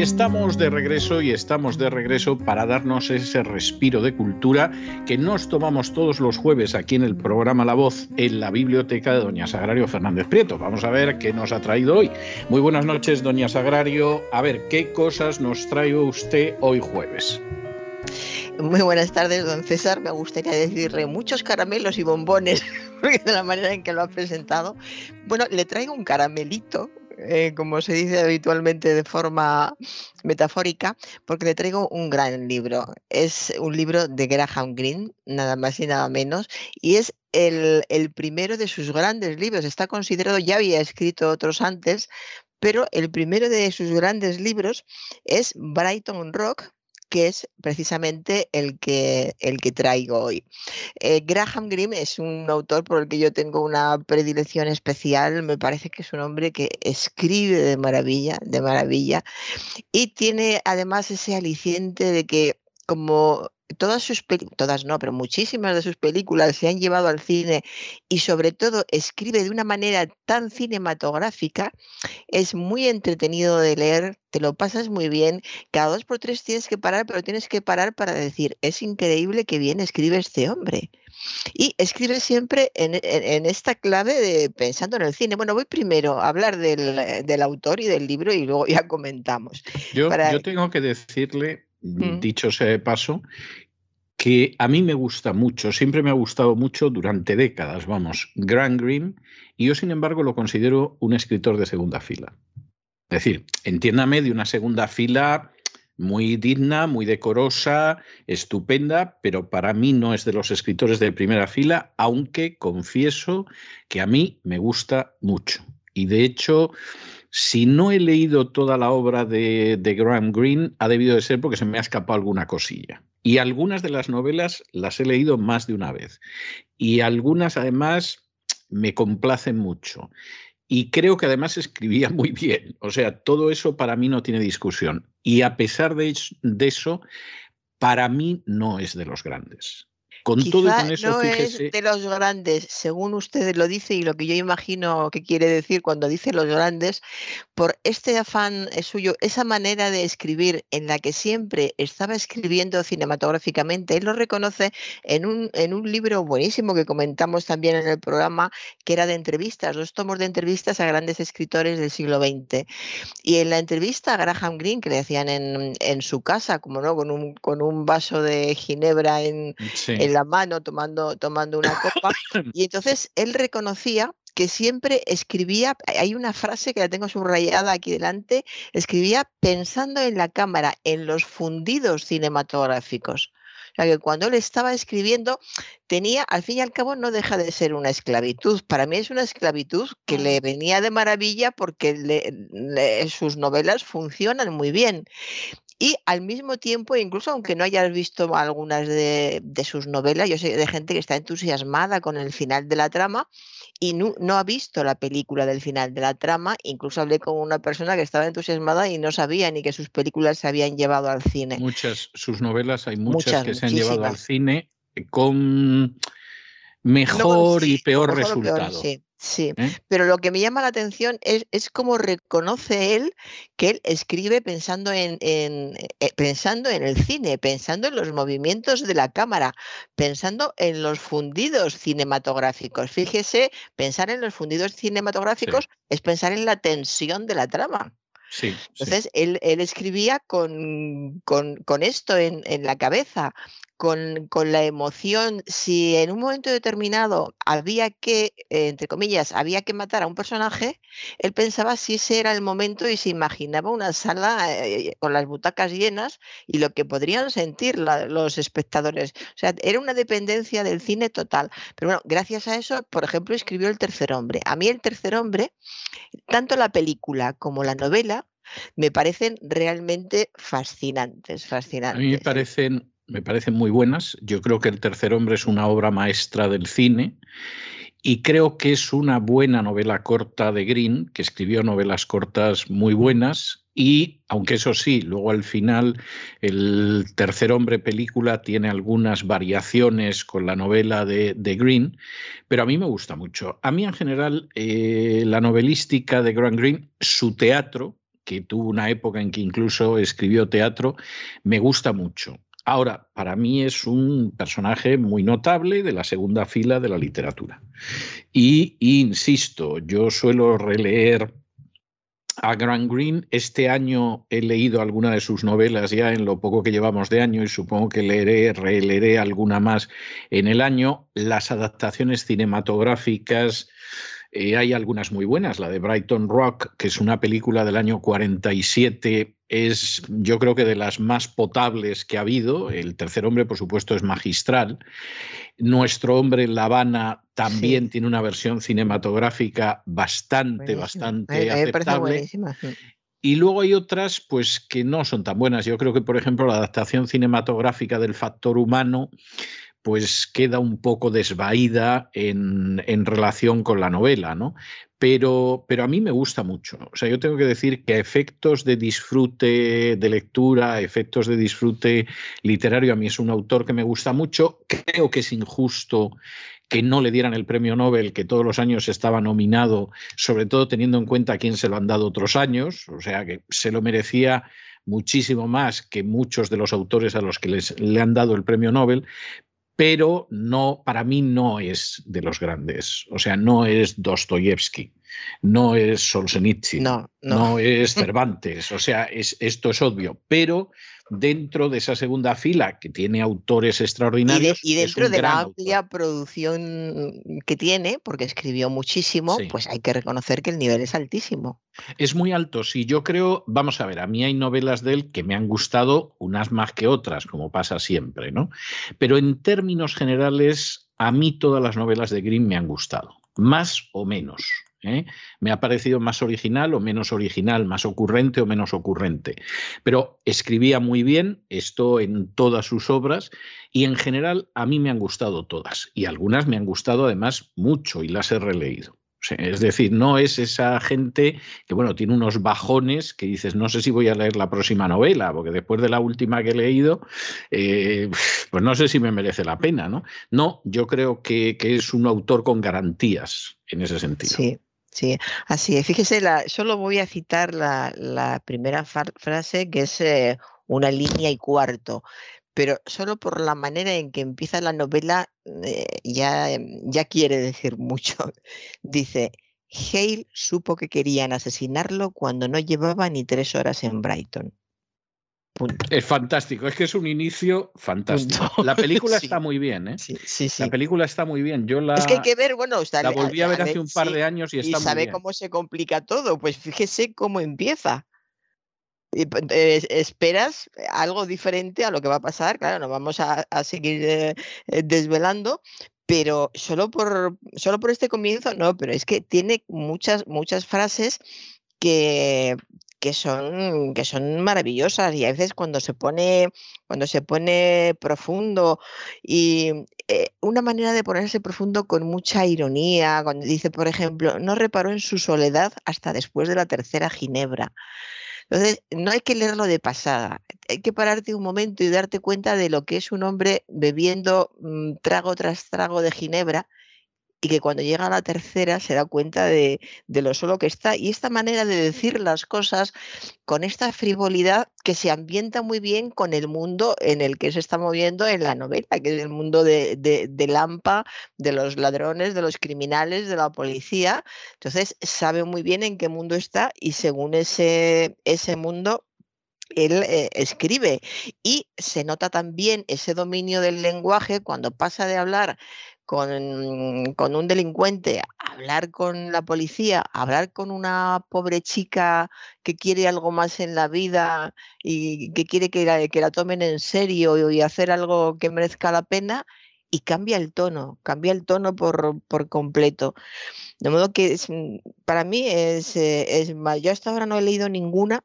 Estamos de regreso y estamos de regreso para darnos ese respiro de cultura que nos tomamos todos los jueves aquí en el programa La Voz en la biblioteca de Doña Sagrario Fernández Prieto. Vamos a ver qué nos ha traído hoy. Muy buenas noches, Doña Sagrario. A ver, ¿qué cosas nos trae usted hoy jueves? Muy buenas tardes, don César. Me gustaría decirle muchos caramelos y bombones, de la manera en que lo ha presentado. Bueno, le traigo un caramelito, eh, como se dice habitualmente de forma metafórica, porque le traigo un gran libro. Es un libro de Graham Greene, nada más y nada menos, y es el, el primero de sus grandes libros. Está considerado, ya había escrito otros antes, pero el primero de sus grandes libros es Brighton Rock, que es precisamente el que, el que traigo hoy. Eh, Graham Greene es un autor por el que yo tengo una predilección especial, me parece que es un hombre que escribe de maravilla, de maravilla, y tiene además ese aliciente de que como todas sus todas no, pero muchísimas de sus películas se han llevado al cine y sobre todo escribe de una manera tan cinematográfica, es muy entretenido de leer, te lo pasas muy bien, cada dos por tres tienes que parar, pero tienes que parar para decir, es increíble que bien escribe este hombre. Y escribe siempre en, esta clave de pensando en el cine. Bueno, voy primero a hablar del, autor y del libro y luego ya comentamos. Yo, yo tengo que decirle Mm. dicho sea de paso, que a mí me gusta mucho, siempre me ha gustado mucho durante décadas, vamos, Grant Green, y yo sin embargo lo considero un escritor de segunda fila. Es decir, entiéndame de una segunda fila muy digna, muy decorosa, estupenda, pero para mí no es de los escritores de primera fila, aunque confieso que a mí me gusta mucho. Y de hecho, si no he leído toda la obra de, Graham Greene, ha debido de ser porque se me ha escapado alguna cosilla. Y algunas de las novelas las he leído más de una vez. Y algunas además me complacen mucho. Y creo que además escribía muy bien. O sea, todo eso para mí no tiene discusión. Y a pesar de eso, para mí no es de los grandes. Con todo con eso, no es de los grandes, según usted lo dice y lo que yo imagino que quiere decir cuando dice los grandes, por este afán suyo, esa manera de escribir en la que siempre estaba escribiendo cinematográficamente, él lo reconoce en un, en un libro buenísimo que comentamos también en el programa, que era de entrevistas, dos tomos de entrevistas a grandes escritores del siglo XX. Y en la entrevista a Graham Greene, que le hacían en, en su casa, como no, con un, con un vaso de ginebra en, en la mano tomando, tomando una copa. Y entonces él reconocía que siempre escribía, hay una frase que la tengo subrayada aquí delante, escribía pensando en la cámara, en los fundidos cinematográficos. O sea que cuando él estaba escribiendo, tenía, al fin y al cabo, no deja de ser una esclavitud. Para mí es una esclavitud que le venía de maravilla porque sus novelas funcionan muy bien. Y al mismo tiempo, incluso aunque no hayas visto algunas de, sus novelas, yo sé de gente que está entusiasmada con el final de la trama y no, ha visto la película del final de la trama. Incluso hablé con una persona que estaba entusiasmada y no sabía ni que sus películas se habían llevado al cine. Muchas, sus novelas, hay muchas, que se han llevado al cine con mejor y peor resultado. Sí, ¿Eh? pero lo que me llama la atención es, es cómo reconoce él que él escribe pensando en, en eh, pensando en el cine, pensando en los movimientos de la cámara, pensando en los fundidos cinematográficos. Fíjese, pensar en los fundidos cinematográficos es pensar en la tensión de la trama. Sí, Entonces, Él, él, escribía con, con, con esto en, en, la cabeza, con, con, la emoción, si en un momento determinado había que, entre comillas, había que matar a un personaje, él pensaba si ese era el momento y se imaginaba una sala eh, con las butacas llenas y lo que podrían sentir los espectadores. O sea, era una dependencia del cine total. Pero bueno, gracias a eso, por ejemplo, escribió El tercer hombre. A mí El tercer hombre, tanto la película como la novela, me parecen realmente fascinantes, fascinantes. A mí me parecen, me parecen muy buenas. Yo creo que El tercer hombre es una obra maestra del cine y creo que es una buena novela corta de Green, que escribió novelas cortas muy buenas y, aunque eso sí, luego al final el tercer hombre película tiene algunas variaciones con la novela de, Green, pero a mí me gusta mucho. A mí en general eh, la novelística de Grant Green, su teatro, que tuvo una época en que incluso escribió teatro, me gusta mucho. Ahora, para mí es un personaje muy notable de la segunda fila de la literatura. Y, insisto, yo suelo releer a Grant Green. Este año he leído alguna de sus novelas ya en lo poco que llevamos de año y supongo que leeré, releeré alguna más en el año. Las adaptaciones cinematográficas eh, hay algunas muy buenas. La de Brighton Rock, que es una película del año 47, es yo creo que de las más potables que ha habido. El tercer hombre, por supuesto, es magistral. Nuestro hombre en La Habana también tiene una versión cinematográfica bastante, bastante aceptable. Y luego hay otras, pues, que no son tan buenas. Yo creo que, por ejemplo, la adaptación cinematográfica del factor humano pues queda un poco desvaída en, en, relación con la novela, ¿no? Pero, pero a mí me gusta mucho. O sea, yo tengo que decir que a efectos de disfrute de lectura, efectos de disfrute literario, a mí es un autor que me gusta mucho. Creo que es injusto que no le dieran el premio Nobel, que todos los años estaba nominado, sobre todo teniendo en cuenta a quién se lo han dado otros años, o sea que se lo merecía muchísimo más que muchos de los autores a los que les, le han dado el premio Nobel, pero no, para mí no es de los grandes. O sea, no es Dostoyevsky, no es Solzhenitsyn, no, no. es Cervantes. O sea, es, esto es obvio. Pero dentro de esa segunda fila que tiene autores extraordinarios. Y, dentro de la amplia producción que tiene, porque escribió muchísimo, pues hay que reconocer que el nivel es altísimo. Es muy alto, sí. Yo creo, vamos a ver, a mí hay novelas de él que me han gustado, unas más que otras, como pasa siempre, ¿no? Pero en términos generales, a mí todas las novelas de Grimm me han gustado, más o menos. ¿Eh? Me ha parecido más original o menos original, más ocurrente o menos ocurrente. Pero escribía muy bien, esto en todas sus obras, y en general a mí me han gustado todas. Y algunas me han gustado además mucho y las he releído. es decir, no es esa gente que, bueno, tiene unos bajones que dices, no sé si voy a leer la próxima novela, porque después de la última que he leído, eh, pues no sé si me merece la pena, ¿no? No, yo creo que, que es un autor con garantías en ese sentido. Sí, Sí, así es. Fíjese, la, solo voy a citar la, primera frase, que es eh, una línea y cuarto, pero solo por la manera en que empieza la novela eh, ya, em, ya quiere decir mucho. Dice, Hale supo que querían asesinarlo cuando no llevaba ni tres horas en Brighton. Es fantástico, es que es un inicio fantástico. La película está muy bien, ¿eh? Sí, sí, sí. La película está muy bien. Yo la, es que hay que ver, bueno, la volví a, ver hace un par de años y está y sabe cómo se complica todo. Pues fíjese cómo empieza. Eh, esperas algo diferente a lo que va a pasar. Claro, no vamos a, seguir eh, eh, desvelando, pero solo por, solo por este comienzo, no, pero es que tiene muchas, muchas frases que, que son, que son maravillosas y a veces cuando se pone, cuando se pone profundo y eh, una manera de ponerse profundo con mucha ironía, cuando dice, por ejemplo, no reparó en su soledad hasta después de la tercera ginebra. Entonces, no hay que leerlo de pasada, hay que pararte un momento y darte cuenta de lo que es un hombre bebiendo mm, trago tras trago de ginebra y que cuando llega a la tercera se da cuenta de, lo solo que está. Y esta manera de decir las cosas con esta frivolidad que se ambienta muy bien con el mundo en el que se está moviendo en la novela, que es el mundo de, de, Lampa, de los ladrones, de los criminales, de la policía. Entonces sabe muy bien en qué mundo está y según ese, ese mundo él eh, escribe y se nota también ese dominio del lenguaje cuando pasa de hablar con, con, un delincuente, hablar con la policía, hablar con una pobre chica que quiere algo más en la vida y que quiere que la, que la tomen en serio y hacer algo que merezca la pena, y cambia el tono, cambia el tono por, por completo. De modo que para mí es, eh, es yo hasta ahora no he leído ninguna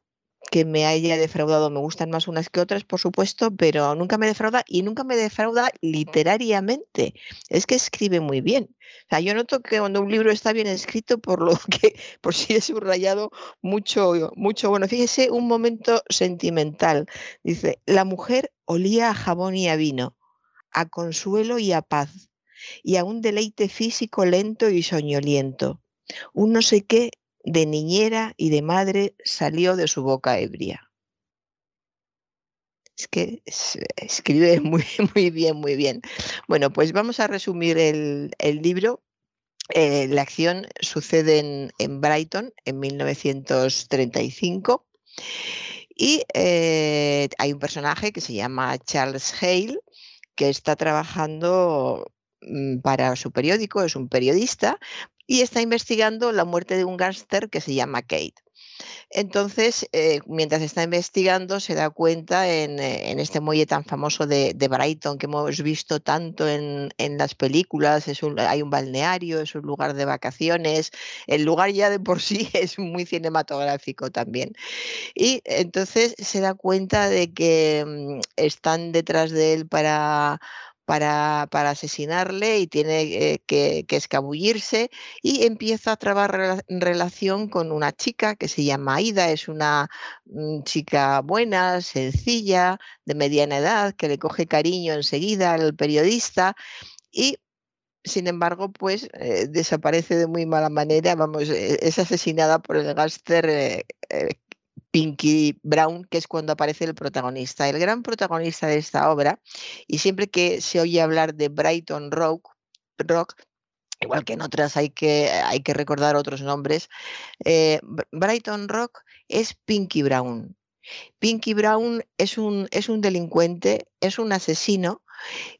que me haya defraudado. Me gustan más unas que otras, por supuesto, pero nunca me defrauda y nunca me defrauda literariamente. Es que escribe muy bien. O sea, yo noto que cuando un libro está bien escrito, por lo que por si he subrayado mucho, mucho. Bueno, fíjese un momento sentimental. Dice, la mujer olía a jabón y a vino, a consuelo y a paz, y a un deleite físico lento y soñoliento. Un no sé qué de niñera y de madre salió de su boca ebria. Es que escribe muy, muy bien, muy bien. Bueno, pues vamos a resumir el, libro. Eh, la acción sucede en, Brighton en 1935 y eh, hay un personaje que se llama Charles Hale que está trabajando mm, para su periódico, es un periodista, y está investigando la muerte de un gángster que se llama Kate. Entonces, eh, mientras está investigando, se da cuenta en, eh, este muelle tan famoso de, Brighton que hemos visto tanto en, las películas, es hay un balneario, es un lugar de vacaciones, el lugar ya de por sí es muy cinematográfico también. Y entonces se da cuenta de que mm, están detrás de él para para, asesinarle y tiene eh, que, escabullirse y empieza a trabar relación con una chica que se llama Aida, es una mm, chica buena, sencilla, de mediana edad, que le coge cariño enseguida al periodista y sin embargo, pues eh, desaparece de muy mala manera, vamos, eh, es asesinada por el gángster Pinky Brown, que es cuando aparece el protagonista. El gran protagonista de esta obra, y siempre que se oye hablar de Brighton Rock, rock igual que en otras hay que, hay que recordar otros nombres, eh, Brighton Rock es Pinky Brown. Pinky Brown es un, es un delincuente, es un asesino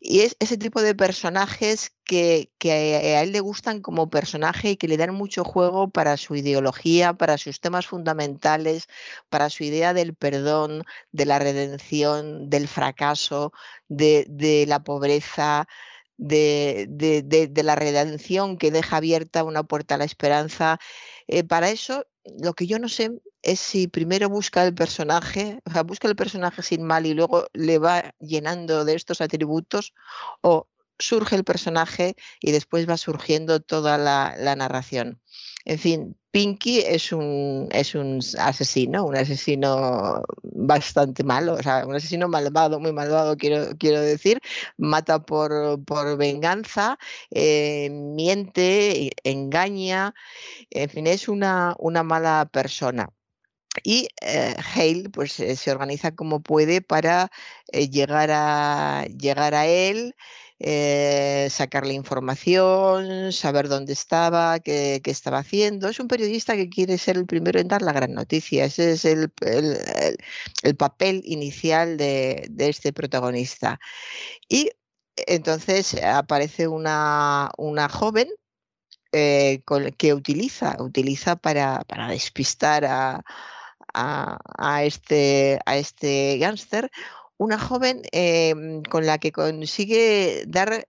y es ese tipo de personajes que, a él le gustan como personaje y que le dan mucho juego para su ideología, para sus temas fundamentales, para su idea del perdón, de la redención, del fracaso, de, la pobreza. De, la redención que deja abierta una puerta a la esperanza. Eh, para eso, lo que yo no sé es si primero busca el personaje, o sea, busca el personaje sin mal y luego le va llenando de estos atributos, o surge el personaje y después va surgiendo toda la, narración. En fin, Pinky es un, es un asesino, un asesino bastante malo, o sea, un asesino malvado, muy malvado, quiero, quiero decir. Mata por, por venganza, eh, miente, engaña, en fin, es una, una mala persona. Y eh, Hale pues, eh, se organiza como puede para eh, llegar, a, llegar a él, sacarle información, saber dónde estaba, qué, estaba haciendo. Es un periodista que quiere ser el primero en dar la gran noticia. Ese es el, papel inicial de, este protagonista. Y entonces aparece una, una joven que utiliza, utiliza para, para despistar a, a, este, a este gángster, una joven em, con la que consigue dar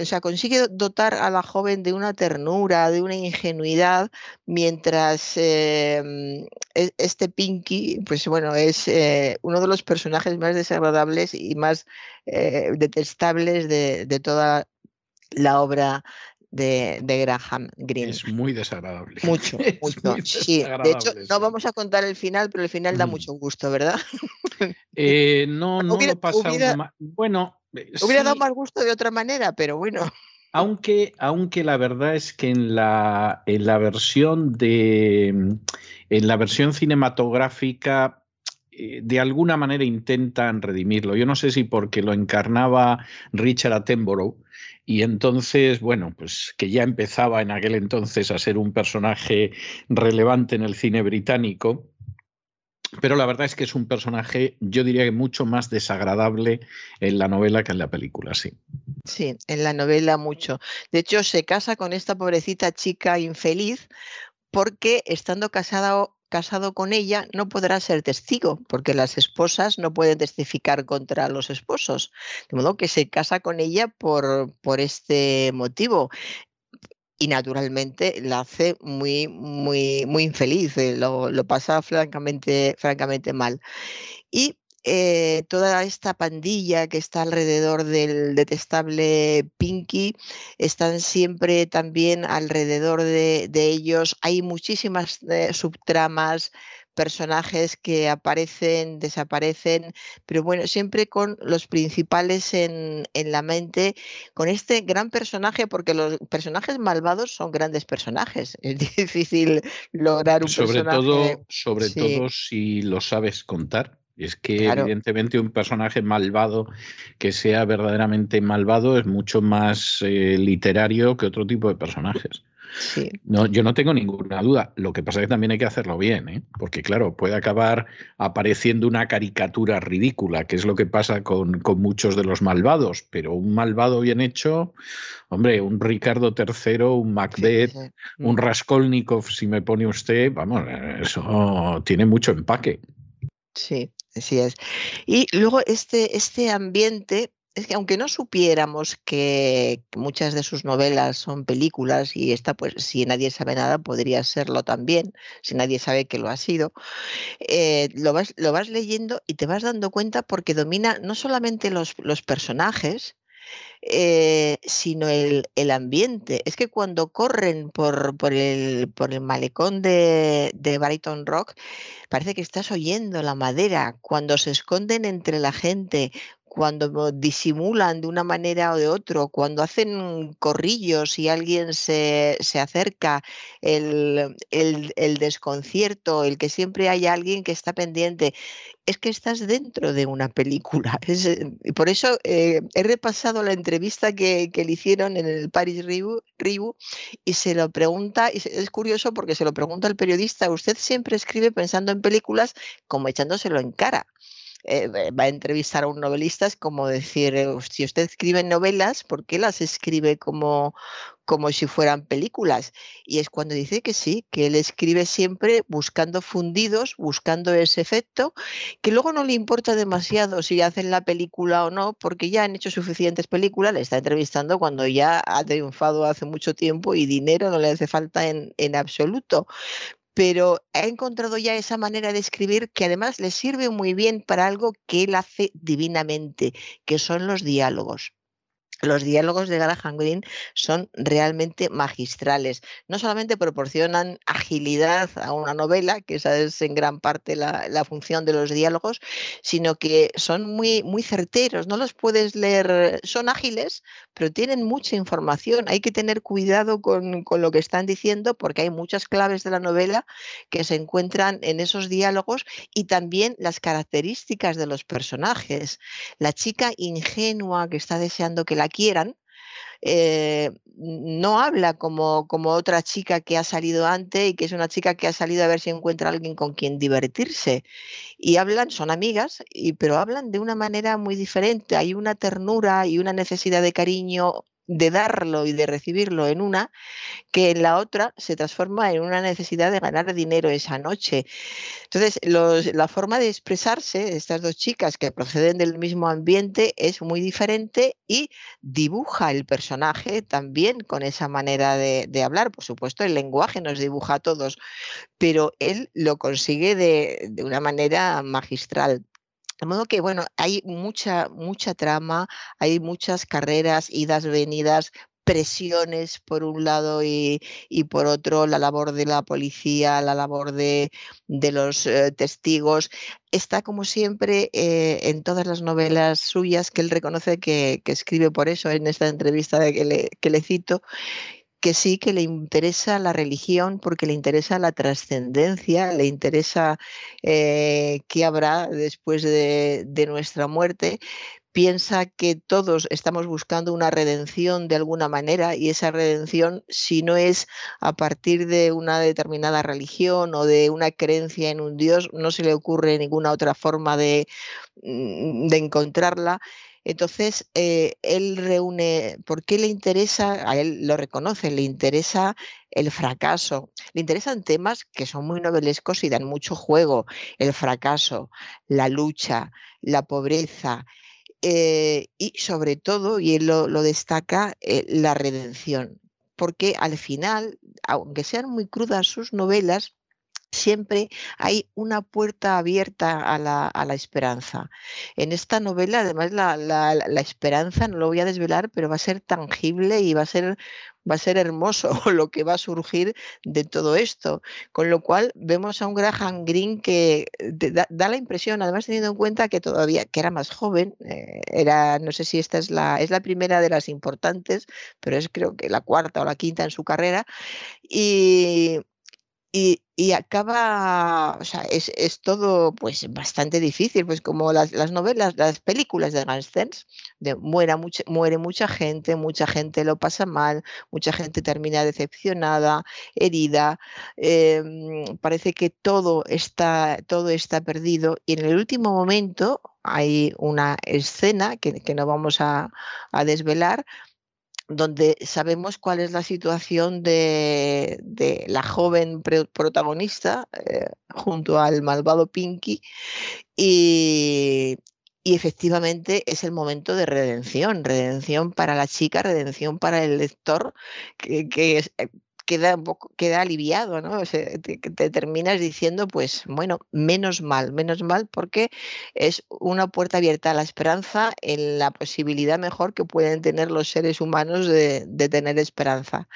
o sea, consigue dotar a la joven de una ternura, de una ingenuidad, mientras em, e, este Pinky, pues bueno, es eh, uno de los personajes más desagradables y más eh, detestables de, de, toda la obra de, Graham Greene. Es muy desagradable. Mucho, mucho. sí, de hecho, no vamos a contar el final, pero el final da mm. mucho gusto, ¿verdad? Eh, no, no hubiera, pasa Bueno. Eh, hubiera dado más gusto de otra manera, pero bueno. Aunque, aunque la verdad es que en la, en la versión de en la versión cinematográfica eh, de alguna manera intentan redimirlo. Yo no sé si porque lo encarnaba Richard Attenborough y entonces, bueno, pues que ya empezaba en aquel entonces a ser un personaje relevante en el cine británico, Pero la verdad es que es un personaje, yo diría que mucho más desagradable en la novela que en la película, sí. Sí, en la novela mucho. De hecho, se casa con esta pobrecita chica infeliz porque estando casada casado con ella no podrá ser testigo, porque las esposas no pueden testificar contra los esposos. De modo que se casa con ella por, por este motivo y naturalmente la hace muy, muy, muy infeliz, eh, lo, lo, pasa francamente, francamente mal. Eh, toda esta pandilla que está alrededor del detestable Pinky, están siempre también alrededor de, ellos. Hay muchísimas eh, subtramas, personajes que aparecen, desaparecen, pero bueno, siempre con los principales en, la mente, con este gran personaje, porque los personajes malvados son grandes personajes. Es difícil lograr un sobre personaje. Todo, sobre todo si lo sabes contar. Es que evidentemente un personaje malvado que sea verdaderamente malvado es mucho más eh, literario que otro tipo de personajes. No, yo no tengo ninguna duda. Lo que pasa es que también hay que hacerlo bien, ¿eh? porque claro, puede acabar apareciendo una caricatura ridícula, que es lo que pasa con, muchos de los malvados, pero un malvado bien hecho, hombre, un Ricardo III, un Macbeth, un. Raskolnikov, si me pone usted, vamos, eso tiene mucho empaque. Sí, así es. Y luego este, este ambiente es que aunque no supiéramos que muchas de sus novelas son películas y esta, pues si nadie sabe nada, podría serlo también, si nadie sabe que lo ha sido, eh, lo, vas, lo vas leyendo y te vas dando cuenta porque domina no solamente los, los personajes, eh, sino el, el, ambiente. Es que cuando corren por, por, el, por el malecón de, de Brighton Rock, parece que estás oyendo la madera. Cuando se esconden entre la gente, cuando disimulan de una manera o de otra, cuando hacen corrillos y alguien se, acerca, el, desconcierto, el que siempre hay alguien que está pendiente, es que estás dentro de una película. Eh, por eso eh, he repasado la entrevista que, le hicieron en el Paris Review, y se lo pregunta, y es curioso porque se lo pregunta el periodista, usted siempre escribe pensando en películas como echándoselo en cara. Eh, va a entrevistar a un novelista, es como decir, eh, si usted escribe novelas, ¿por qué las escribe como, como si fueran películas? Y es cuando dice que sí, que él escribe siempre buscando fundidos, buscando ese efecto, que luego no le importa demasiado si hacen la película o no, porque ya han hecho suficientes películas, le está entrevistando cuando ya ha triunfado hace mucho tiempo y dinero no le hace falta en, en absoluto pero ha encontrado ya esa manera de escribir que además le sirve muy bien para algo que él hace divinamente, que son los diálogos. Los diálogos de Graham Greene son realmente magistrales. No solamente proporcionan agilidad a una novela, que esa es en gran parte la, función de los diálogos, sino que son muy, muy certeros. No los puedes leer, son ágiles, pero tienen mucha información. Hay que tener cuidado con, con lo que están diciendo porque hay muchas claves de la novela que se encuentran en esos diálogos y también las características de los personajes. La chica ingenua que está deseando que la quieran, eh, no habla como, como otra chica que ha salido antes y que es una chica que ha salido a ver si encuentra alguien con quien divertirse. Y hablan, son amigas, y, pero hablan de una manera muy diferente. Hay una ternura y una necesidad de cariño de darlo y de recibirlo en una, que en la otra se transforma en una necesidad de ganar dinero esa noche. Entonces, la forma de expresarse de estas dos chicas que proceden del mismo ambiente es muy diferente y dibuja el personaje también con esa manera de, hablar. Por supuesto, el lenguaje nos dibuja a todos, pero él lo consigue de, de una manera magistral. De modo que, bueno, hay mucha, mucha trama, hay muchas carreras, idas, venidas, presiones por un lado y, por otro la labor de la policía, la labor de, los eh, testigos. Está como siempre eh, en todas las novelas suyas que él reconoce que, escribe por eso en esta entrevista de que, le, que le cito que sí que le interesa la religión porque le interesa la trascendencia, le interesa eh, qué habrá después de, nuestra muerte, piensa que todos estamos buscando una redención de alguna manera y esa redención, si no es a partir de una determinada religión o de una creencia en un Dios, no se le ocurre ninguna otra forma de, mm, de encontrarla. Entonces, eh, él reúne, ¿por qué le interesa? A él lo reconoce, le interesa el fracaso. Le interesan temas que son muy novelescos y dan mucho juego. El fracaso, la lucha, la pobreza, eh, y sobre todo, y él lo, destaca, eh, la redención. Porque al final, aunque sean muy crudas sus novelas, siempre hay una puerta abierta a la, esperanza. En esta novela, además, la, la, esperanza, no lo voy a desvelar, pero va a ser tangible y va a ser va a ser hermoso lo que va a surgir de todo esto. Con lo cual vemos a un Graham Greene que eh, da, la impresión, además teniendo en cuenta que todavía, que era más joven, eh, era, no sé si esta es la, es la primera de las importantes, pero es creo que la cuarta o la quinta en su carrera, y, y, acaba, o sea, es, es, todo pues bastante difícil, pues como las, las novelas, las películas de Gangsters, de muera mucha, muere mucha gente, mucha gente lo pasa mal, mucha gente termina decepcionada, herida, em, parece que todo está, todo está perdido y en el último momento hay una escena que, que no vamos a, a desvelar, donde sabemos cuál es la situación de, la joven protagonista eh, junto al malvado Pinky y, efectivamente es el momento de redención, redención para la chica, redención para el lector, que, que es, eh, queda un poco, queda aliviado, ¿no? te, terminas diciendo, pues bueno, menos mal, menos mal, porque es una puerta abierta a la esperanza en la posibilidad mejor que pueden tener los seres humanos de, tener esperanza.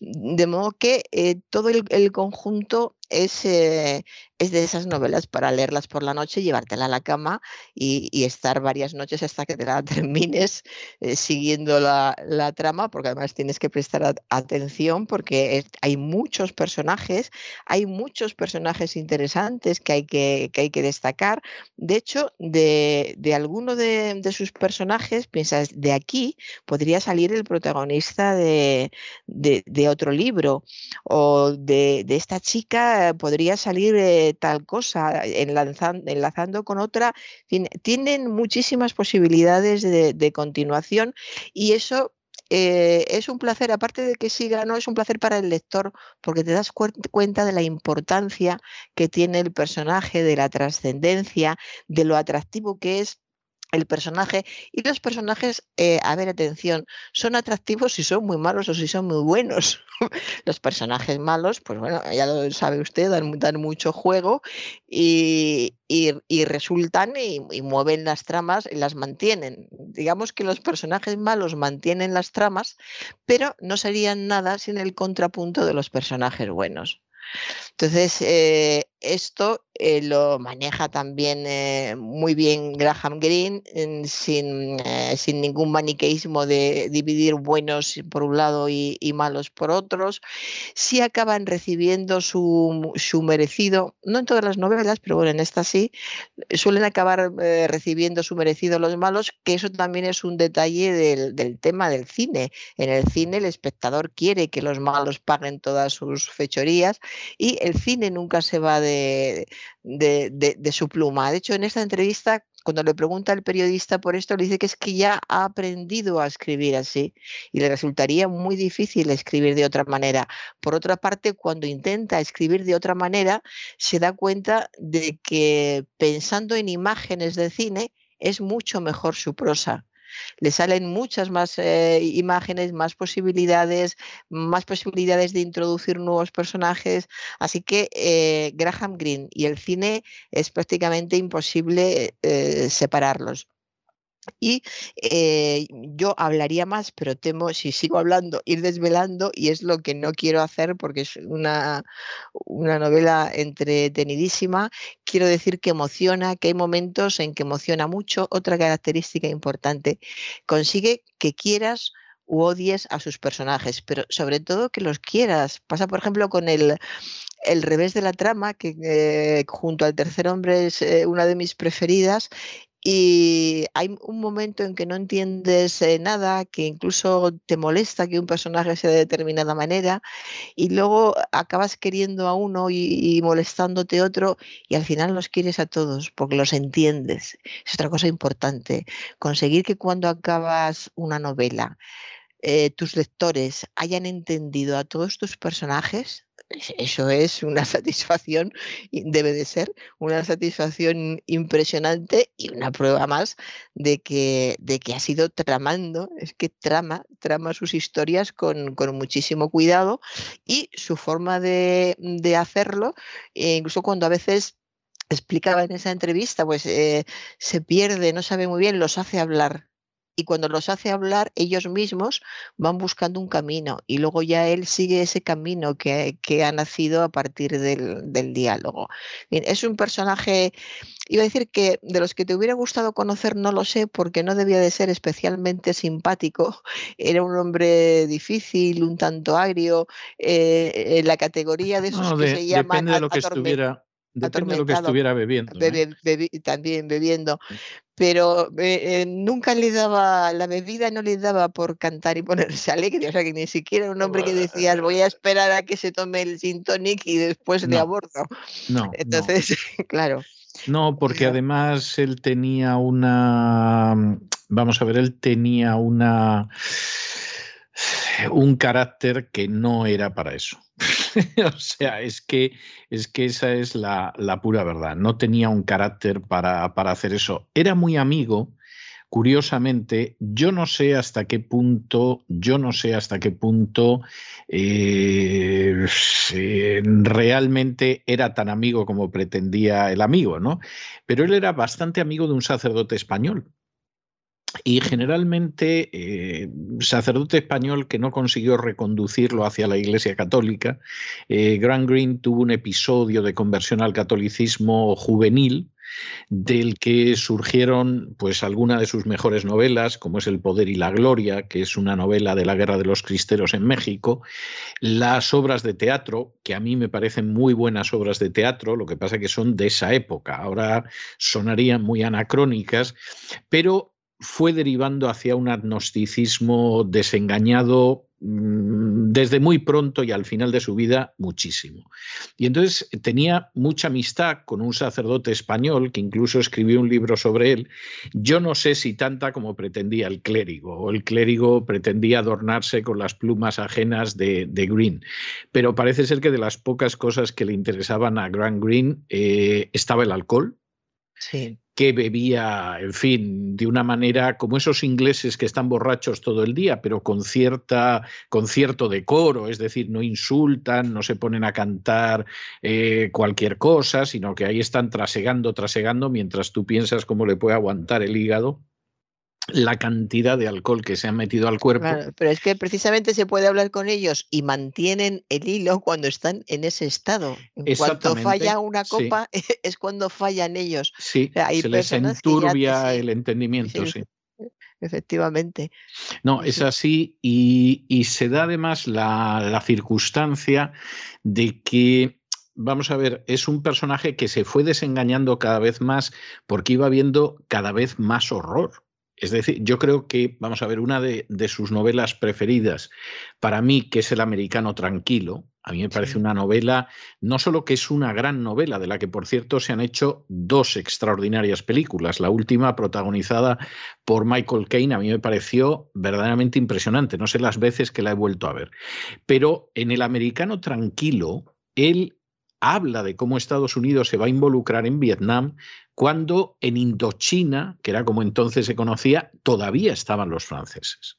De modo que eh, todo el, conjunto es, es de esas novelas para leerlas por la noche, llevártela a la cama y, estar varias noches hasta que te la termines eh, siguiendo la, trama, porque además tienes que prestar atención porque hay muchos personajes, hay muchos personajes interesantes que hay que, hay que destacar. De hecho, de, de alguno de, sus personajes, piensas, de aquí podría salir el protagonista de, otro libro o de, esta chica podría salir... Eh, tal cosa, enlazando, enlazando con otra, tienen muchísimas posibilidades de, continuación y eso eh, es un placer, aparte de que siga, no es un placer para el lector, porque te das cuenta de la importancia que tiene el personaje, de la trascendencia, de lo atractivo que es el personaje y los personajes, eh, a ver, atención, son atractivos si son muy malos o si son muy buenos. los personajes malos, pues bueno, ya lo sabe usted, dan, mucho juego y, resultan y, y, mueven las tramas y las mantienen. Digamos que los personajes malos mantienen las tramas, pero no serían nada sin el contrapunto de los personajes buenos. Entonces, eh, esto eh, lo maneja también eh, muy bien Graham Greene, sin, sin, ningún maniqueísmo de dividir buenos por un lado y, malos por otros. Sí acaban recibiendo su, su, merecido, no en todas las novelas, pero bueno, en esta sí, suelen acabar recibiendo su merecido los malos, que eso también es un detalle del, del tema del cine. En el cine el espectador quiere que los malos paguen todas sus fechorías y el cine nunca se va de, de, su pluma. De hecho, en esta entrevista, cuando le pregunta al periodista por esto, le dice que es que ya ha aprendido a escribir así y le resultaría muy difícil escribir de otra manera. Por otra parte, cuando intenta escribir de otra manera, se da cuenta de que pensando en imágenes de cine, es mucho mejor su prosa le salen muchas más eh, imágenes, más posibilidades, más posibilidades de introducir nuevos personajes. Así que eh, Graham Greene y el cine es prácticamente imposible eh, separarlos. Y eh, yo hablaría más, pero temo, si sigo hablando, ir desvelando y es lo que no quiero hacer porque es una, una novela entretenidísima. Quiero decir que emociona, que hay momentos en que emociona mucho. Otra característica importante, consigue que quieras u odies a sus personajes, pero sobre todo que los quieras. Pasa, por ejemplo, con el, el revés de la trama, que eh, junto al tercer hombre es eh, una de mis preferidas, y hay un momento en que no entiendes eh, nada, que incluso te molesta que un personaje sea de determinada manera, y luego acabas queriendo a uno y, molestándote otro, y al final los quieres a todos porque los entiendes. Es otra cosa importante, conseguir que cuando acabas una novela, eh, tus lectores hayan entendido a todos tus personajes, eso es una satisfacción, debe de ser una satisfacción impresionante y una prueba más de que, de que ha sido tramando, es que trama, trama sus historias con, muchísimo cuidado y su forma de, hacerlo, e incluso cuando a veces explicaba en esa entrevista, pues eh, se pierde, no sabe muy bien, los hace hablar y cuando los hace hablar, ellos mismos van buscando un camino y luego ya él sigue ese camino que, ha nacido a partir del, diálogo. es un personaje, iba a decir que de los que te hubiera gustado conocer, no lo sé, porque no debía de ser especialmente simpático. Era un hombre difícil, un tanto agrio, eh, en la categoría de esos que se llaman... Depende de lo que estuviera Depende de lo que estuviera bebiendo. también bebiendo. Pero eh, nunca le daba, la bebida no le daba por cantar y ponerse alegre. O sea, que ni siquiera un hombre que decías, voy a esperar a que se tome el gin tonic y después le abordo. No. Entonces, claro. No, porque además él tenía una, vamos a ver, él tenía una, un carácter que no era para eso. o sea, es que, es que esa es la, pura verdad. No tenía un carácter para, hacer eso. Era muy amigo, curiosamente, yo no sé hasta qué punto, yo no sé hasta qué punto eh, realmente era tan amigo como pretendía el amigo, ¿no? Pero él era bastante amigo de un sacerdote español. Y generalmente, eh, sacerdote español que no consiguió reconducirlo hacia la Iglesia Católica, eh, Grant Green tuvo un episodio de conversión al catolicismo juvenil, del que surgieron pues algunas de sus mejores novelas, como es El poder y la gloria, que es una novela de la guerra de los cristeros en México, las obras de teatro, que a mí me parecen muy buenas obras de teatro, lo que pasa que son de esa época, ahora sonarían muy anacrónicas, pero fue derivando hacia un agnosticismo desengañado mm, desde muy pronto y al final de su vida muchísimo. Y entonces tenía mucha amistad con un sacerdote español que incluso escribió un libro sobre él. Yo no sé si tanta como pretendía el clérigo, o el clérigo pretendía adornarse con las plumas ajenas de, Green, pero parece ser que de las pocas cosas que le interesaban a Grant Green eh, estaba el alcohol. Sí que bebía, en fin, de una manera como esos ingleses que están borrachos todo el día, pero con, cierta, con cierto decoro, es decir, no insultan, no se ponen a cantar eh, cualquier cosa, sino que ahí están trasegando, trasegando, mientras tú piensas cómo le puede aguantar el hígado la cantidad de alcohol que se ha metido al cuerpo. pero es que precisamente se puede hablar con ellos y mantienen el hilo cuando están en ese estado. En cuanto falla una copa es cuando fallan ellos. Sí, se les enturbia el entendimiento, sí. Efectivamente. No, es así y, se da además la, la circunstancia de que vamos a ver, es un personaje que se fue desengañando cada vez más porque iba viendo cada vez más horror. Es decir, yo creo que, vamos a ver, una de, sus novelas preferidas para mí, que es El americano tranquilo, a mí me parece una novela, no solo que es una gran novela, de la que por cierto se han hecho dos extraordinarias películas. La última, protagonizada por Michael Caine, a mí me pareció verdaderamente impresionante. No sé las veces que la he vuelto a ver. Pero en El americano tranquilo, él habla de cómo Estados Unidos se va a involucrar en Vietnam cuando en Indochina, que era como entonces se conocía, todavía estaban los franceses.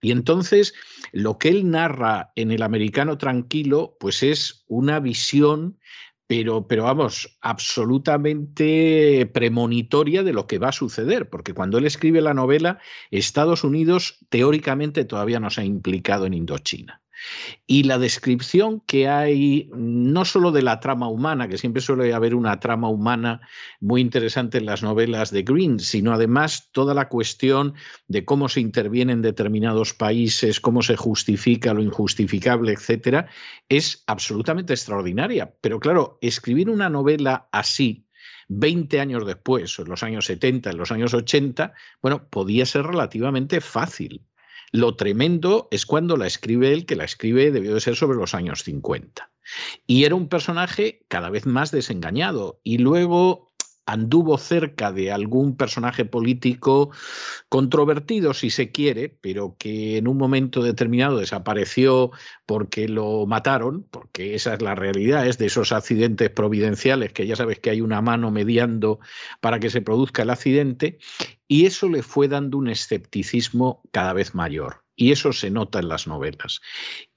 Y entonces lo que él narra en El americano tranquilo, pues es una visión, pero, pero vamos, absolutamente premonitoria de lo que va a suceder, porque cuando él escribe la novela, Estados Unidos teóricamente todavía no se ha implicado en Indochina. Y la descripción que hay, no solo de la trama humana, que siempre suele haber una trama humana muy interesante en las novelas de Green, sino además toda la cuestión de cómo se interviene en determinados países, cómo se justifica lo injustificable, etcétera, es absolutamente extraordinaria. Pero claro, escribir una novela así, 20 años después, en los años 70, en los años 80, bueno, podía ser relativamente fácil. Lo tremendo es cuando la escribe él, que la escribe debió de ser sobre los años 50. Y era un personaje cada vez más desengañado. Y luego anduvo cerca de algún personaje político controvertido, si se quiere, pero que en un momento determinado desapareció porque lo mataron, porque esa es la realidad, es de esos accidentes providenciales que ya sabes que hay una mano mediando para que se produzca el accidente, y eso le fue dando un escepticismo cada vez mayor. Y eso se nota en las novelas.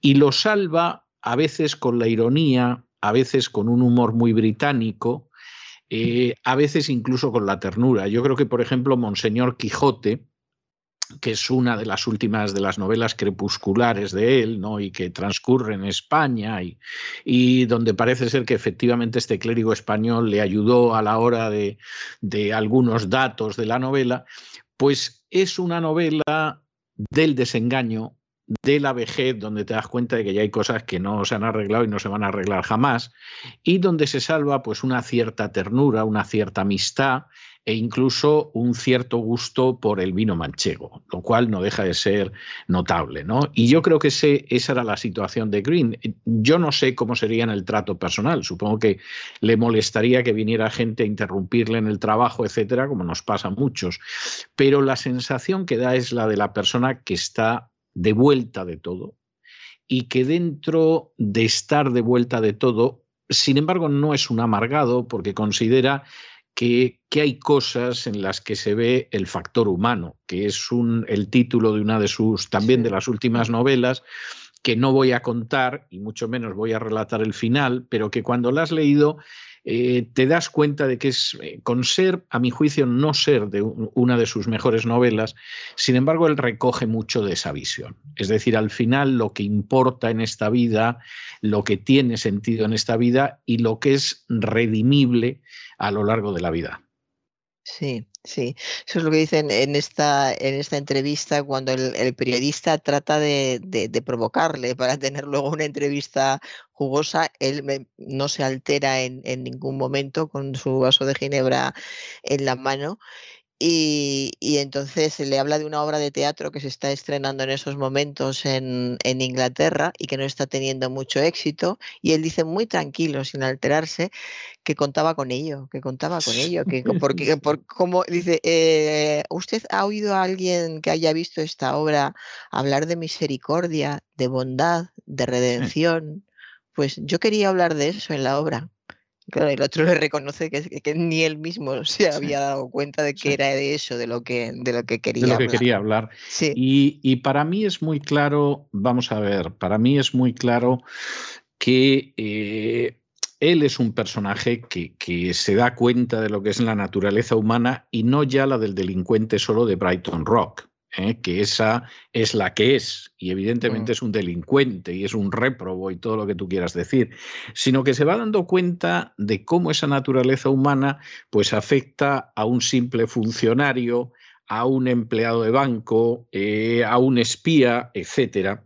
Y lo salva a veces con la ironía, a veces con un humor muy británico, eh, a veces incluso con la ternura. Yo creo que, por ejemplo, Monseñor Quijote, que es una de las últimas de las novelas crepusculares de él, ¿no? y que transcurre en España, y, donde parece ser que efectivamente este clérigo español le ayudó a la hora de algunos datos de la novela, pues es una novela del desengaño, de la vejez, donde te das cuenta de que ya hay cosas que no se han arreglado y no se van a arreglar jamás, y donde se salva pues una cierta ternura, una cierta amistad e incluso un cierto gusto por el vino manchego, lo cual no deja de ser notable. ¿no? Y yo creo que ese, esa era la situación de Green. Yo no sé cómo sería en el trato personal, supongo que le molestaría que viniera gente a interrumpirle en el trabajo, etcétera, como nos pasa a muchos, pero la sensación que da es la de la persona que está de vuelta de todo y que dentro de estar de vuelta de todo, sin embargo, no es un amargado porque considera que, que, hay cosas en las que se ve el factor humano, que es un, el título de una de sus, también de las últimas novelas, que no voy a contar y mucho menos voy a relatar el final, pero que cuando la has leído eh, te das cuenta de que es, eh, con ser, a mi juicio, no ser de una de sus mejores novelas, sin embargo, él recoge mucho de esa visión. Es decir, al final lo que importa en esta vida, lo que tiene sentido en esta vida y lo que es redimible a lo largo de la vida. Sí, sí. Eso es lo que dicen en esta, en esta entrevista cuando el, periodista trata de, provocarle para tener luego una entrevista jugosa. Él no se altera en, en ningún momento con su vaso de ginebra en la mano y, entonces le habla de una obra de teatro que se está estrenando en esos momentos en, Inglaterra y que no está teniendo mucho éxito. Y él dice muy tranquilo, sin alterarse, que contaba con ello, que contaba con ello. Que, porque, por, como dice, eh, ¿usted ha oído a alguien que haya visto esta obra hablar de misericordia, de bondad, de redención? Pues yo quería hablar de eso en la obra. Claro, el otro le reconoce que, ni él mismo se había dado cuenta de que era de eso, de lo que, de lo que quería de lo que quería hablar. Y, para mí es muy claro, vamos a ver, para mí es muy claro que eh, él es un personaje que, que, se da cuenta de lo que es la naturaleza humana y no ya la del delincuente solo de Brighton Rock. ¿Eh? que esa es la que es, y evidentemente mm. es un delincuente y es un réprobo y todo lo que tú quieras decir, sino que se va dando cuenta de cómo esa naturaleza humana pues afecta a un simple funcionario, a un empleado de banco, eh, a un espía, etcétera.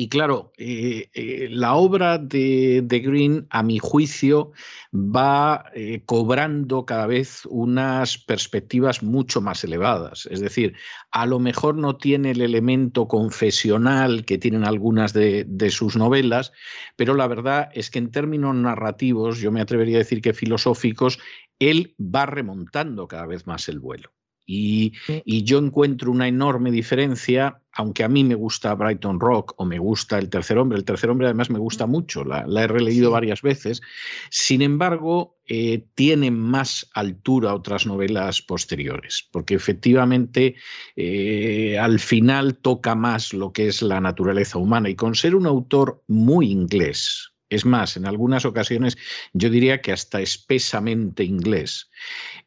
Y claro, eh, eh, la obra de, Green, a mi juicio, va eh, cobrando cada vez unas perspectivas mucho más elevadas. Es decir, a lo mejor no tiene el elemento confesional que tienen algunas de, de sus novelas, pero la verdad es que en términos narrativos, yo me atrevería a decir que filosóficos, él va remontando cada vez más el vuelo. Y, yo encuentro una enorme diferencia, aunque a mí me gusta Brighton Rock o me gusta El Tercer Hombre, El Tercer Hombre además me gusta mucho, la, he releído varias veces, sin embargo, eh, tiene más altura otras novelas posteriores, porque efectivamente eh, al final toca más lo que es la naturaleza humana y con ser un autor muy inglés, es más, en algunas ocasiones yo diría que hasta espesamente inglés.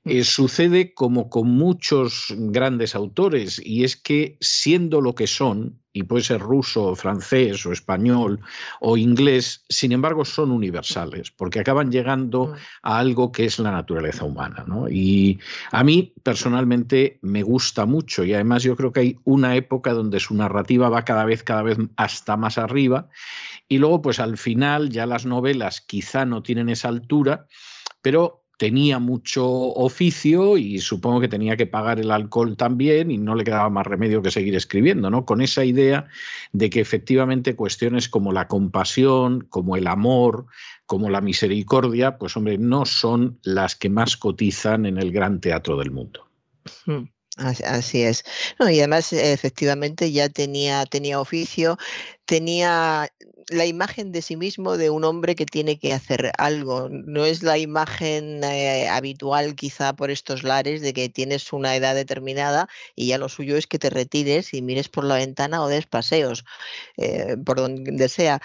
Eh, mm. sucede como con muchos grandes autores y es que siendo lo que son, y puede ser ruso, francés o español o inglés, sin embargo son universales, porque acaban llegando mm. a algo que es la naturaleza humana. Y a mí personalmente me gusta mucho y además yo creo que hay una época donde su narrativa va cada vez, cada vez hasta más arriba y luego pues al final ya las novelas quizá no tienen esa altura, pero tenía mucho oficio y supongo que tenía que pagar el alcohol también y no le quedaba más remedio que seguir escribiendo, ¿no? Con esa idea de que efectivamente cuestiones como la compasión, como el amor, como la misericordia, pues hombre, no son las que más cotizan en el gran teatro del mundo. Hmm. Así es. No, y además, efectivamente, ya tenía, tenía oficio, tenía la imagen de sí mismo de un hombre que tiene que hacer algo. No es la imagen eh, habitual quizá por estos lares de que tienes una edad determinada y ya lo suyo es que te retires y mires por la ventana o des paseos, eh, por donde sea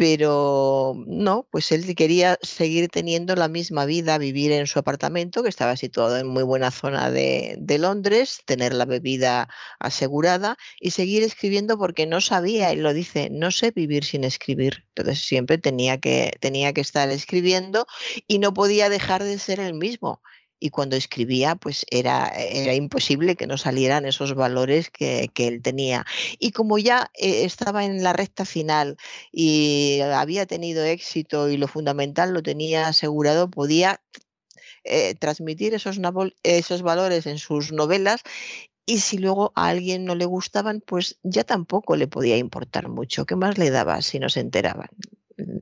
pero no, pues él quería seguir teniendo la misma vida, vivir en su apartamento, que estaba situado en muy buena zona de, Londres, tener la bebida asegurada y seguir escribiendo porque no sabía, él lo dice, no sé vivir sin escribir. Entonces siempre tenía que, tenía que estar escribiendo y no podía dejar de ser el mismo y cuando escribía pues era, era imposible que no salieran esos valores que, él tenía. Y como ya eh, estaba en la recta final y había tenido éxito y lo fundamental lo tenía asegurado, podía eh, transmitir esos, esos valores en sus novelas y si luego a alguien no le gustaban, pues ya tampoco le podía importar mucho. ¿Qué más le daba si no se enteraban?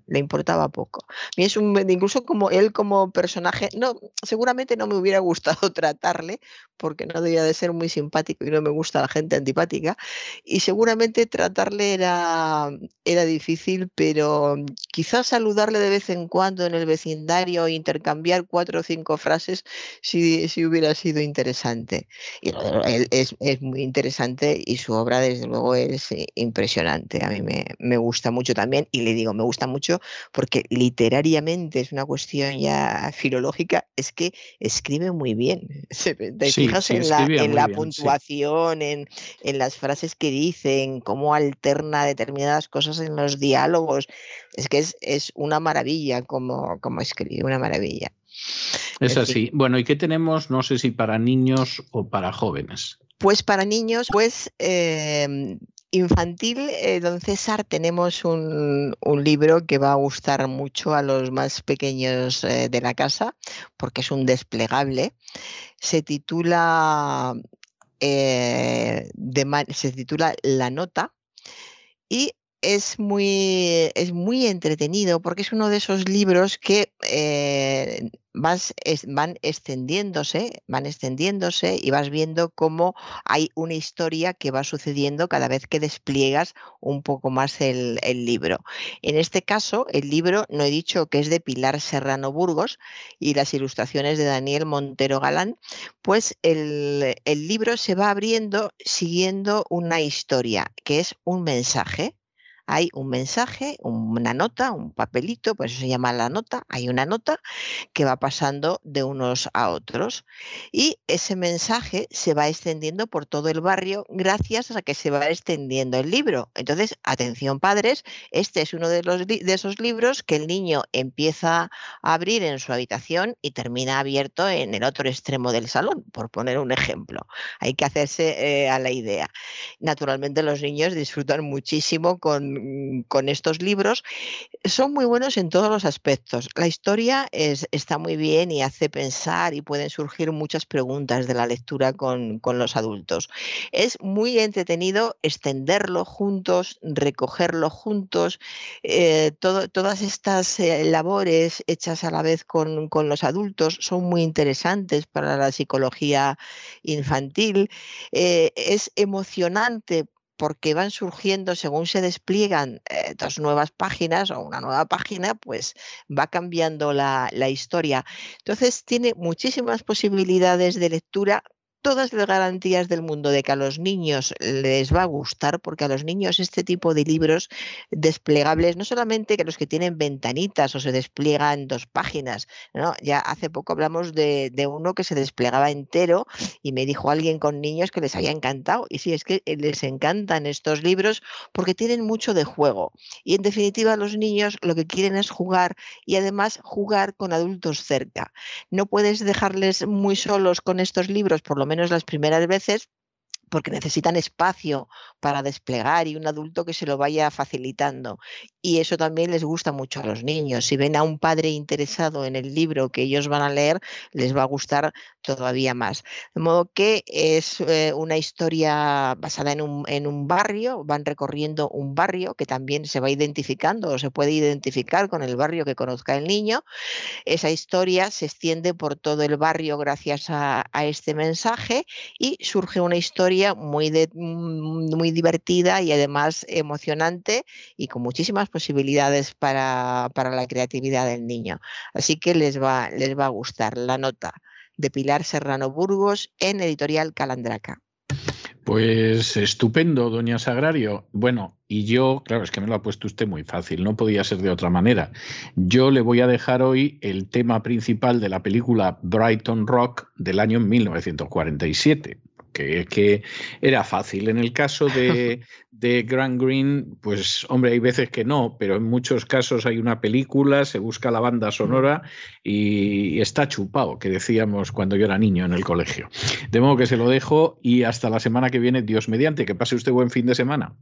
Le importaba poco. Y es un, incluso como él como personaje, no, seguramente no me hubiera gustado tratarle, porque no debía de ser muy simpático y no me gusta la gente antipática, y seguramente tratarle era, era difícil, pero quizás saludarle de vez en cuando en el vecindario e intercambiar cuatro o cinco frases si, si hubiera sido interesante. Y es, es, muy interesante y su obra desde luego es eh, impresionante. A mí me, me gusta mucho también y le digo, me gusta mucho porque literariamente es una cuestión ya filológica, es que escribe muy bien. Te fijas en la, puntuación, en, las frases que dice, en cómo alterna determinadas cosas en los diálogos. Es que es, una maravilla como, como escribe, una maravilla. Es así. Bueno, ¿y qué tenemos? No sé si para niños o para jóvenes. Pues para niños, pues em, infantil, eh, don César, tenemos un, libro que va a gustar mucho a los más pequeños eh, de la casa, porque es un desplegable. Se titula, eh, se titula La Nota y es muy, es muy entretenido porque es uno de esos libros que eh, vas, van extendiéndose, van extendiéndose y vas viendo cómo hay una historia que va sucediendo cada vez que despliegas un poco más el, libro. En este caso, el libro, no he dicho que es de Pilar Serrano Burgos y las ilustraciones de Daniel Montero Galán, pues el, el libro se va abriendo siguiendo una historia, que es un mensaje hay un mensaje, una nota, un papelito, por eso se llama la nota, hay una nota que va pasando de unos a otros y ese mensaje se va extendiendo por todo el barrio gracias a que se va extendiendo el libro. Entonces, atención padres, este es uno de, esos libros que el niño empieza a abrir en su habitación y termina abierto en el otro extremo del salón, por poner un ejemplo. Hay que hacerse eh, a la idea. Naturalmente los niños disfrutan muchísimo con con estos libros son muy buenos en todos los aspectos. La historia es, está muy bien y hace pensar y pueden surgir muchas preguntas de la lectura con, los adultos. Es muy entretenido extenderlo juntos, recogerlo juntos, eh, todas estas eh, labores hechas a la vez con, los adultos son muy interesantes para la psicología infantil. Eh, es emocionante porque van surgiendo, según se despliegan eh, dos nuevas páginas o una nueva página, pues va cambiando la, la historia. Entonces tiene muchísimas posibilidades de lectura todas las garantías del mundo de que a los niños les va a gustar, porque a los niños este tipo de libros desplegables, no solamente que los que tienen ventanitas o se despliegan dos páginas, ¿no? ya hace poco hablamos de, uno que se desplegaba entero y me dijo alguien con niños que les había encantado. Y sí, es que eh, les encantan estos libros porque tienen mucho de juego. Y en definitiva los niños lo que quieren es jugar y además jugar con adultos cerca. No puedes dejarles muy solos con estos libros, por lo menos las primeras veces, porque necesitan espacio para desplegar y un adulto que se lo vaya facilitando. Y eso también les gusta mucho a los niños. Si ven a un padre interesado en el libro que ellos van a leer, les va a gustar todavía más. De modo que es eh, una historia basada en un, en un, barrio, van recorriendo un barrio que también se va identificando o se puede identificar con el barrio que conozca el niño. Esa historia se extiende por todo el barrio gracias a, a este mensaje y surge una historia muy, mm, muy divertida y además emocionante y con muchísimas posibilidades para, para la creatividad del niño. Así que les va, les va a gustar la nota de Pilar Serrano Burgos en Editorial Calandraca. Pues estupendo, doña Sagrario. Bueno, y yo, claro, es que me lo ha puesto usted muy fácil, no podía ser de otra manera. Yo le voy a dejar hoy el tema principal de la película Brighton Rock del año 1947 que, era fácil. En el caso de, de Grand Green, pues hombre, hay veces que no, pero en muchos casos hay una película, se busca la banda sonora y está chupado, que decíamos cuando yo era niño en el colegio. De modo que se lo dejo y hasta la semana que viene, Dios mediante, que pase usted buen fin de semana.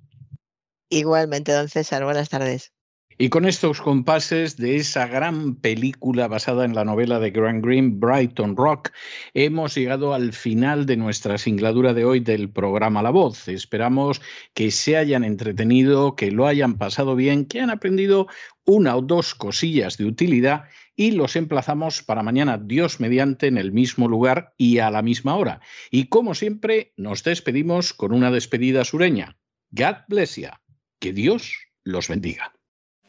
Igualmente, don César, buenas tardes. Y con estos compases de esa gran película basada en la novela de Grant Green, Brighton Rock, hemos llegado al final de nuestra singladura de hoy del programa La Voz. Esperamos que se hayan entretenido, que lo hayan pasado bien, que han aprendido una o dos cosillas de utilidad y los emplazamos para mañana, Dios mediante, en el mismo lugar y a la misma hora. Y como siempre, nos despedimos con una despedida sureña. God bless you. Que Dios los bendiga.